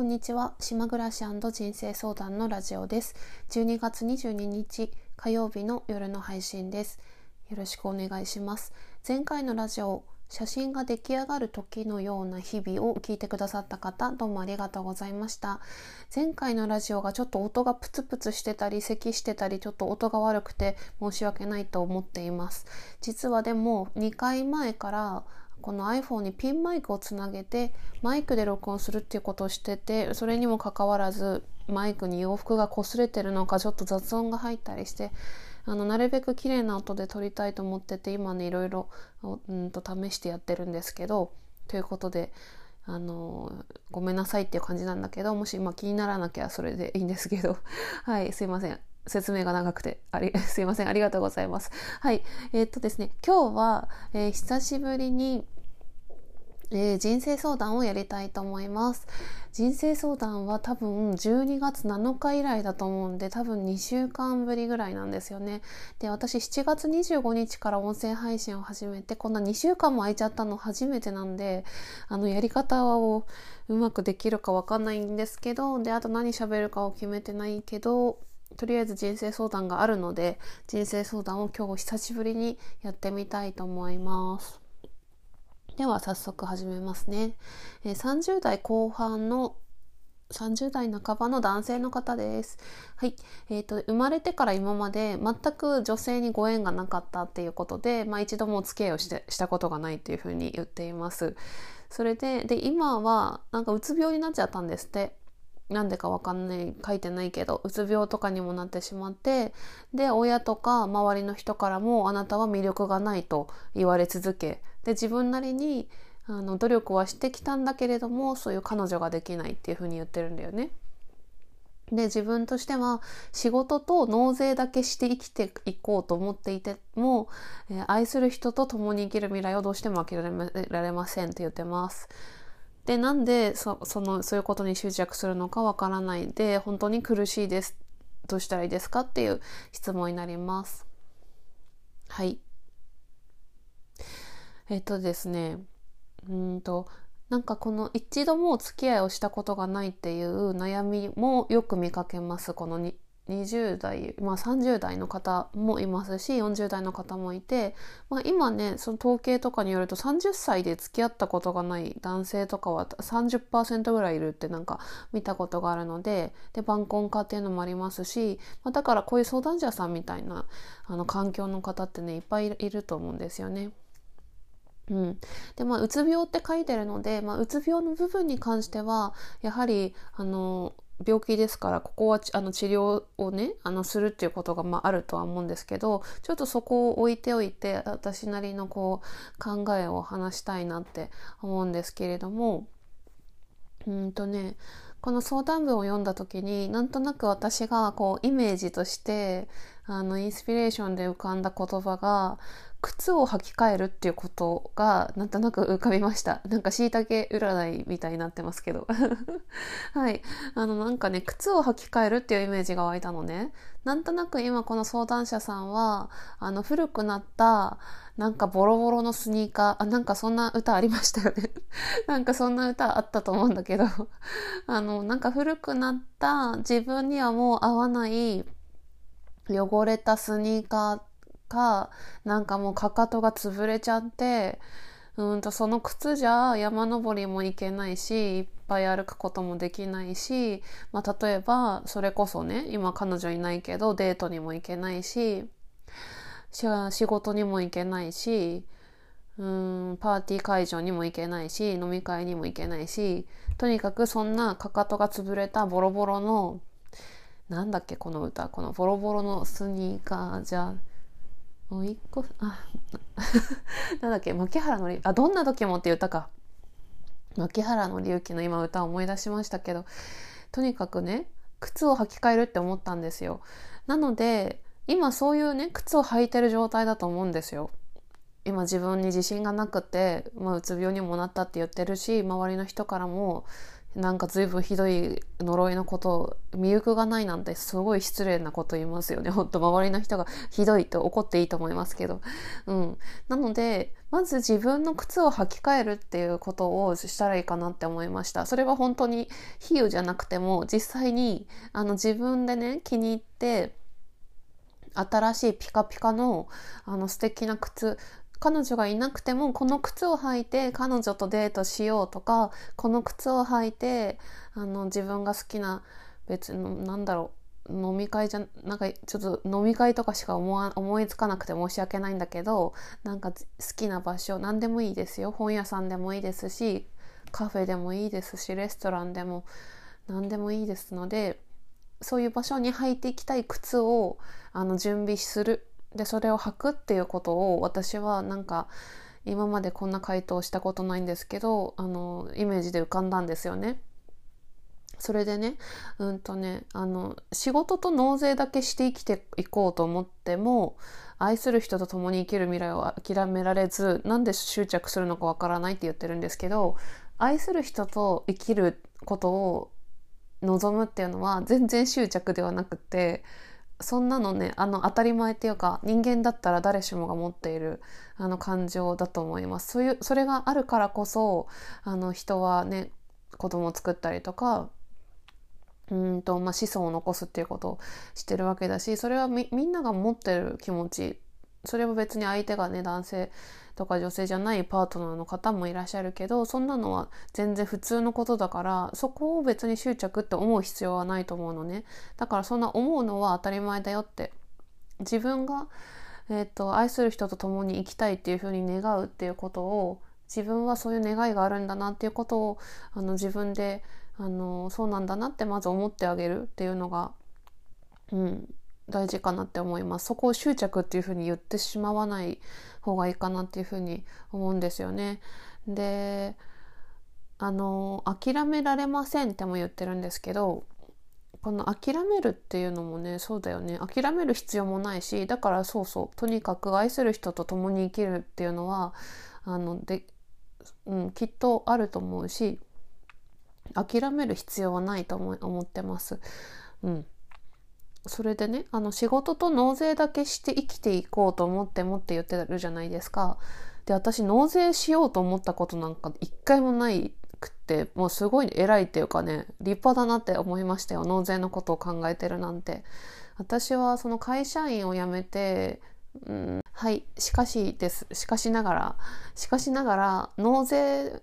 こんにちは。島暮らし人生相談のラジオです。12月22日火曜日の夜の配信です。よろしくお願いします。前回のラジオ写真が出来上がる時のような日々を聞いてくださった方どうもありがとうございました。前回のラジオがちょっと音がプツプツしてたり咳してたりちょっと音が悪くて申し訳ないと思っています。実はでも2回前からこの iPhone にピンマイクをつなげてマイクで録音するっていうことをしててそれにもかかわらずマイクに洋服が擦れてるのかちょっと雑音が入ったりしてあのなるべく綺麗な音で撮りたいと思ってて今ねいろいろうんと試してやってるんですけどということであのごめんなさいっていう感じなんだけどもし今気にならなきゃそれでいいんですけどはいすいません。説明が長くて、あり、すいません、ありがとうございます。はい。えー、っとですね、今日は、えー、久しぶりに、えー、人生相談をやりたいと思います。人生相談は多分12月7日以来だと思うんで多分2週間ぶりぐらいなんですよね。で、私7月25日から音声配信を始めてこんな2週間も空いちゃったの初めてなんであのやり方をうまくできるかわかんないんですけどで、あと何喋るかを決めてないけどとりあえず人生相談があるので人生相談を今日久しぶりにやってみたいと思います。では早速始めますね。え、30代後半の30代半ばの男性の方です。はい。えっ、ー、と、生まれてから今まで全く女性にご縁がなかったっていうことで、まあ一度もお付き合いをしてしたことがないっていうふうに言っています。それで、で、今はなんかうつ病になっちゃったんですって。なんでかわかんない書いてないけどうつ病とかにもなってしまってで親とか周りの人からもあなたは魅力がないと言われ続けで自分なりにあの努力はしてきたんだけれどもそういう彼女ができないっていうふうに言ってるんだよね。で自分としては仕事と納税だけして生きていこうと思っていても、えー、愛する人と共に生きる未来をどうしても諦められませんって言ってます。でなんでそのそういうことに執着するのかわからないで本当に苦しいです。どうしたらいいですかっていう質問になります。はい。えっとですね。うんとなんかこの一度もお付き合いをしたことがないっていう悩みもよく見かけますこの20代、まあ、30代の方もいますし40代の方もいて、まあ、今ねその統計とかによると30歳で付き合ったことがない男性とかは30%ぐらいいるってなんか見たことがあるのでで晩婚化っていうのもありますし、まあ、だからこういう相談者さんみたいなあの環境の方ってねいっぱいいると思うんですよね。うん、でまあうつ病って書いてるので、まあ、うつ病の部分に関してはやはりあの病気ですからここはあの治療をねあのするっていうことが、まあ、あるとは思うんですけどちょっとそこを置いておいて私なりのこう考えを話したいなって思うんですけれどもうんとねこの相談文を読んだ時になんとなく私がこうイメージとしてあのインスピレーションで浮かんだ言葉が靴を履き替えるっていうことがなんとなく浮かびました。なんか椎茸占いみたいになってますけど。はい。あのなんかね、靴を履き替えるっていうイメージが湧いたのね。なんとなく今この相談者さんは、あの古くなったなんかボロボロのスニーカー、あ、なんかそんな歌ありましたよね。なんかそんな歌あったと思うんだけど、あの、なんか古くなった自分にはもう合わない汚れたスニーカーかなんかもうかかとが潰れちゃってうんとその靴じゃ山登りも行けないしいっぱい歩くこともできないし、まあ、例えばそれこそね今彼女いないけどデートにも行けないし仕事にも行けないしうんパーティー会場にも行けないし飲み会にも行けないしとにかくそんなかかとが潰れたボロボロのなんだっけこの歌このボロボロのスニーカーじゃもう一個あ なんだっけ牧原のりあどんな時もっていう歌か。牧原の隆起の今歌を思い出しましたけどとにかくね靴を履き替えるって思ったんですよ。なので今そういうね靴を履いてる状態だと思うんですよ。今自分に自信がなくて、まあ、うつ病にもなったって言ってるし周りの人からもなんか随分ひどい呪いのことを見行くがないなんてすごい失礼なこと言いますよね。ほんと周りの人がひどいって怒っていいと思いますけど。うん。なので、まず自分の靴を履き替えるっていうことをしたらいいかなって思いました。それは本当に比喩じゃなくても実際にあの自分でね気に入って新しいピカピカのあの素敵な靴彼女がいなくてもこの靴を履いて彼女とデートしようとかこの靴を履いてあの自分が好きな別のなんだろう飲み会じゃなんかちょっと飲み会とかしか思わ思いつかなくて申し訳ないんだけどなんか好きな場所何でもいいですよ。本屋さんでもいいですしカフェでもいいですしレストランでも何でもいいですのでそういう場所に履いていきたい靴をあの準備する。でそれを履くっていうことを私はなんか今までこんな回答したことないんですけどあのイメージで浮かんだんですよね。それでねうんとねあの仕事と納税だけして生きていこうと思っても愛する人と共に生きる未来を諦められずなんで執着するのかわからないって言ってるんですけど愛する人と生きることを望むっていうのは全然執着ではなくてそんなのねあの当たり前っていうか人間だったら誰しもが持っているあの感情だと思います。そういうそれがあるからこそあの人はね子供を作ったりとかうんと、まあ、子孫を残すっていうことをしてるわけだしそれはみんなが持ってる気持ちそれは別に相手がね男性とか女性じゃないパートナーの方もいらっしゃるけどそんなのは全然普通のことだからそこを別に執着って思う必要はないと思うのね。だからそんな思うのは当たり前だよって。自分が、えーと、愛する人と共に生きたいっていうふうに願うっていうことを自分はそういう願いがあるんだなっていうことをあの自分であのそうなんだなってまず思ってあげるっていうのが、うん、大事かなって思います。そこを執着っていうふうに言ってしまわない方がいいかなっていうふうに思うんですよね。で、あの、諦められませんっても言ってるんですけど、この諦めるっていうのもね、そうだよね。諦める必要もないし、だからそうそう、とにかく愛する人と共に生きるっていうのは、あの、で、うん、きっとあると思うし、諦める必要はないと思思ってます。うん。それでねあの仕事と納税だけして生きていこうと思ってもって言ってるじゃないですか。で私納税しようと思ったことなんか一回もないくってもうすごい偉いっていうかね立派だなって思いましたよ納税のことを考えてるなんて。私はその会社員を辞めて、うん、はいしかしですしかしながらしかしながら納税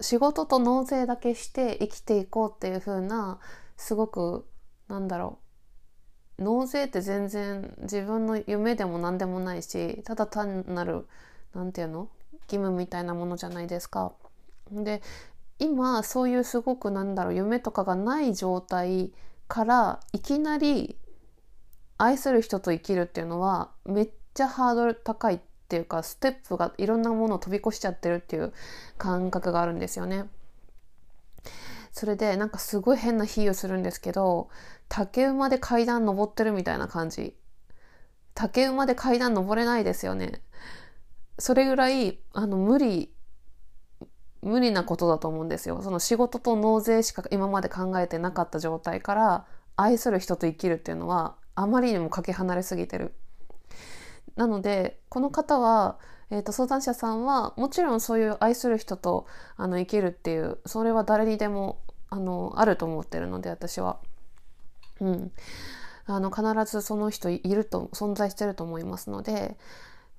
仕事と納税だけして生きていこうっていう風なすごくなんだろう納税って全然自分の夢でも何でもないしただ単なる何て言うの義務みたいなものじゃないですか。で今そういうすごくなんだろう夢とかがない状態からいきなり愛する人と生きるっていうのはめっちゃハードル高いっていうかステップがいろんなものを飛び越しちゃってるっていう感覚があるんですよね。それでなんかすごい変な比喩するんですけど竹馬で階段登ってるみたいな感じ。竹馬で階段登れないですよね。それぐらいあの無理無理なことだと思うんですよ。その仕事と納税しか今まで考えてなかった状態から愛する人と生きるっていうのはあまりにもかけ離れすぎてる。なのでこの方はえーと、相談者さんはもちろんそういう愛する人とあの生きるっていうそれは誰にでもあのあると思ってるので私は。うん、あの必ずその人いると存在してると思いますので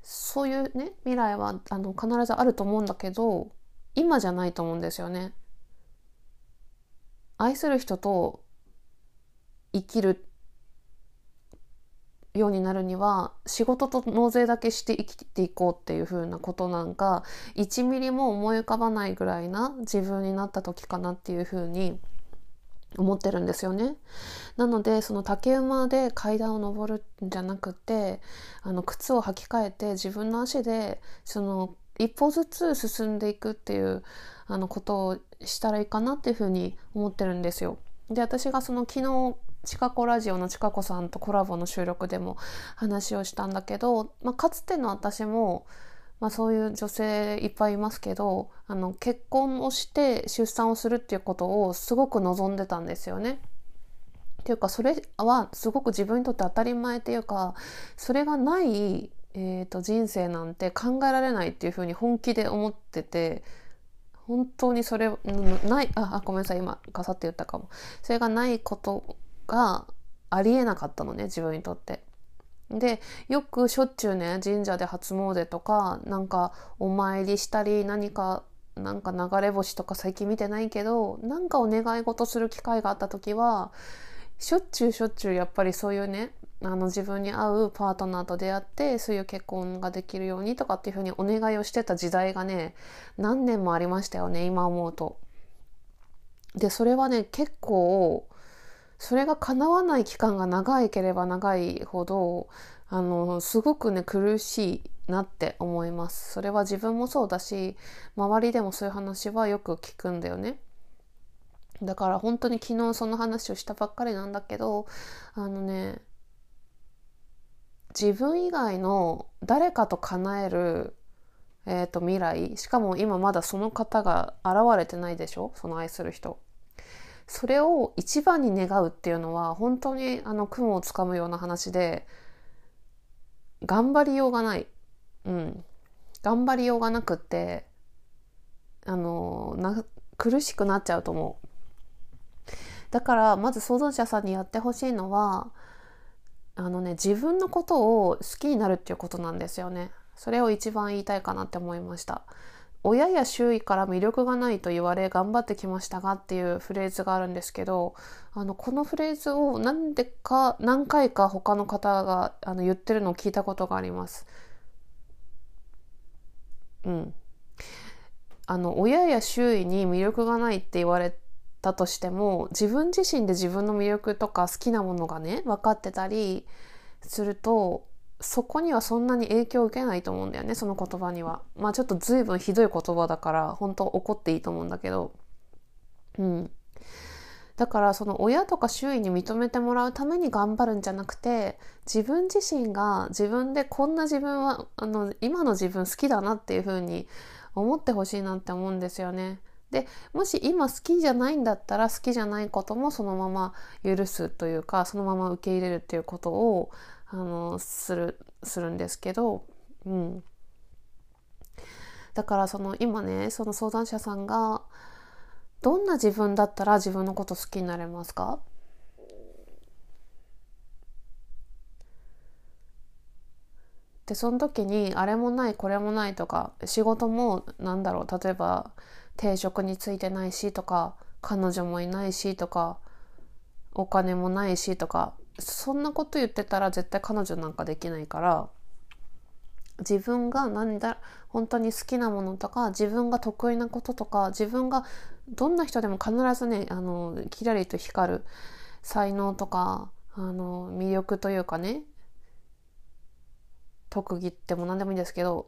そういうね未来はあの必ずあると思うんだけど今じゃないと思うんですよね。愛する人と生きるようになるには仕事と納税だけして生きていこうっていう風なことなんか1ミリも思い浮かばないぐらいな自分になった時かなっていう風に思ってるんですよね。なのでその竹馬で階段を登るんじゃなくてあの靴を履き替えて自分の足でその一歩ずつ進んでいくっていうあのことをしたらいいかなっていうふうに思ってるんですよ。で私がその昨日ちかこラジオのちかこさんとコラボの収録でも話をしたんだけど、まあ、かつての私もまあ、そういう女性いっぱいいますけどあの結婚をして出産をするっていうことをすごく望んでたんですよね。っていうかそれはすごく自分にとって当たり前っていうかそれがない、えーと、人生なんて考えられないっていうふうに本気で思ってて本当にそれないあごめんなさい今ガサって言ったかもそれがないことがありえなかったのね自分にとって。でよくしょっちゅうね神社で初詣とかなんかお参りしたり何かなんか流れ星とか最近見てないけどなんかお願い事する機会があった時はしょっちゅうしょっちゅうやっぱりそういうねあの自分に合うパートナーと出会ってそういう結婚ができるようにとかっていうふうにお願いをしてた時代がね何年もありましたよね今思うと。でそれはね結構それが叶わない期間が長いければ長いほどあのすごくね苦しいなって思います。それは自分もそうだし周りでもそういう話はよく聞くんだよね。だから本当に昨日その話をしたばっかりなんだけどあのね自分以外の誰かと叶える、えーと、未来しかも今まだその方が現れてないでしょ？その愛する人。それを一番に願うっていうのは本当にあの雲をつかむような話で頑張りようがない。うん。頑張りようがなくってあのな苦しくなっちゃうと思う。だからまず相談者さんにやってほしいのはあのね自分のことを好きになるっていうことなんですよね。それを一番言いたいかなって思いました。親や周囲から魅力がないと言われ頑張ってきましたがっていうフレーズがあるんですけどあのこのフレーズを何でか何回か他の方があの言ってるのを聞いたことがあります。うん。あの親や周囲に魅力がないって言われたとしても自分自身で自分の魅力とか好きなものがね分かってたりするとそこにはそんなに影響を受けないと思うんだよねその言葉には。まあちょっと随分ひどい言葉だから本当怒っていいと思うんだけど。うん。だからその親とか周囲に認めてもらうために頑張るんじゃなくて自分自身が自分でこんな自分はあの今の自分好きだなっていう風に思ってほしいなって思うんですよね。でもし今好きじゃないんだったら好きじゃないこともそのまま許すというかそのまま受け入れるっていうことをあのするするんですけど、うん、だからその今ねその相談者さんがどんな自分だったら自分のこと好きになれますか？でその時にあれもないこれもないとか仕事もなんだろう例えば定職についてないしとか彼女もいないしとかお金もないしとかそんなこと言ってたら絶対彼女なんかできないから自分が何だ本当に好きなものとか自分が得意なこととか自分がどんな人でも必ずねあのキラリと光る才能とかあの魅力というかね特技っても何でもいいんですけど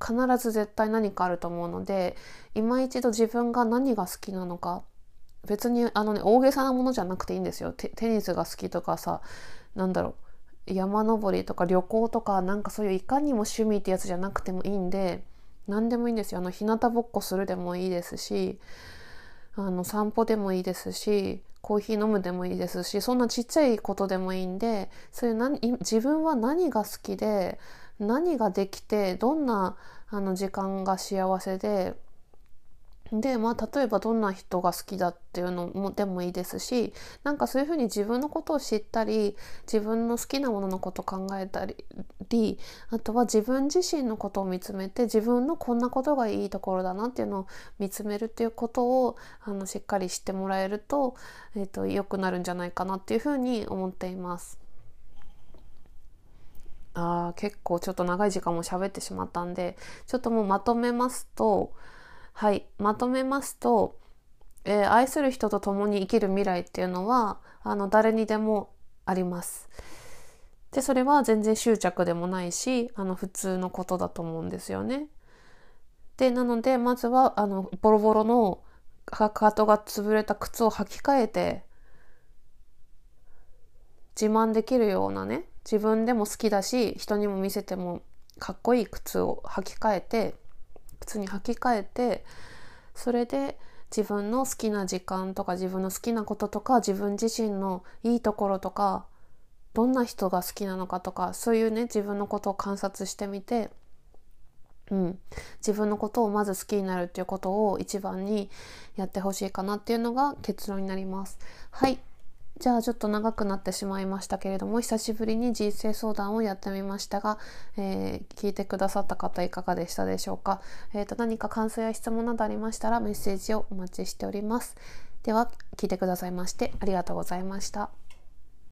必ず絶対何かあると思うので今一度自分が何が好きなのか別にあのね大げさなものじゃなくていいんですよ。テニスが好きとかさなんだろう。山登りとか旅行とかなんかそういういかにも趣味ってやつじゃなくてもいいんで何でもいいんですよ。あの日向ぼっこするでもいいですしあの散歩でもいいですしコーヒー飲むでもいいですしそんなちっちゃいことでもいいんでそういう何自分は何が好きで何ができてどんなあの時間が幸せででまあ例えばどんな人が好きだっていうのもでもいいですしなんかそういうふうに自分のことを知ったり自分の好きなもののこと考えたりあとは自分自身のことを見つめて自分のこんなことがいいところだなっていうのを見つめるっていうことをあのしっかり知ってもらえると,、えーと、良くなるんじゃないかなっていうふうに思っています。あ結構ちょっと長い時間も喋ってしまったんでちょっともうまとめますとはいまとめますと、えー、愛する人と共に生きる未来っていうのはあの誰にでもあります。でそれは全然執着でもないしあの普通のことだと思うんですよね。でなのでまずはあのボロボロのかかとが潰れた靴を履き替えて自慢できるようなね自分でも好きだし人にも見せてもかっこいい靴を履き替えて靴に履き替えてそれで自分の好きな時間とか自分の好きなこととか自分自身のいいところとかどんな人が好きなのかとかそういうね自分のことを観察してみて、うん、自分のことをまず好きになるっていうことを一番にやってほしいかなっていうのが結論になります。はいじゃあちょっと長くなってしまいましたけれども久しぶりに人生相談をやってみましたが、えー、聞いてくださった方いかがでしたでしょうか、えーと、何か感想や質問などありましたらメッセージをお待ちしておりますでは聞いてくださいましてありがとうございました。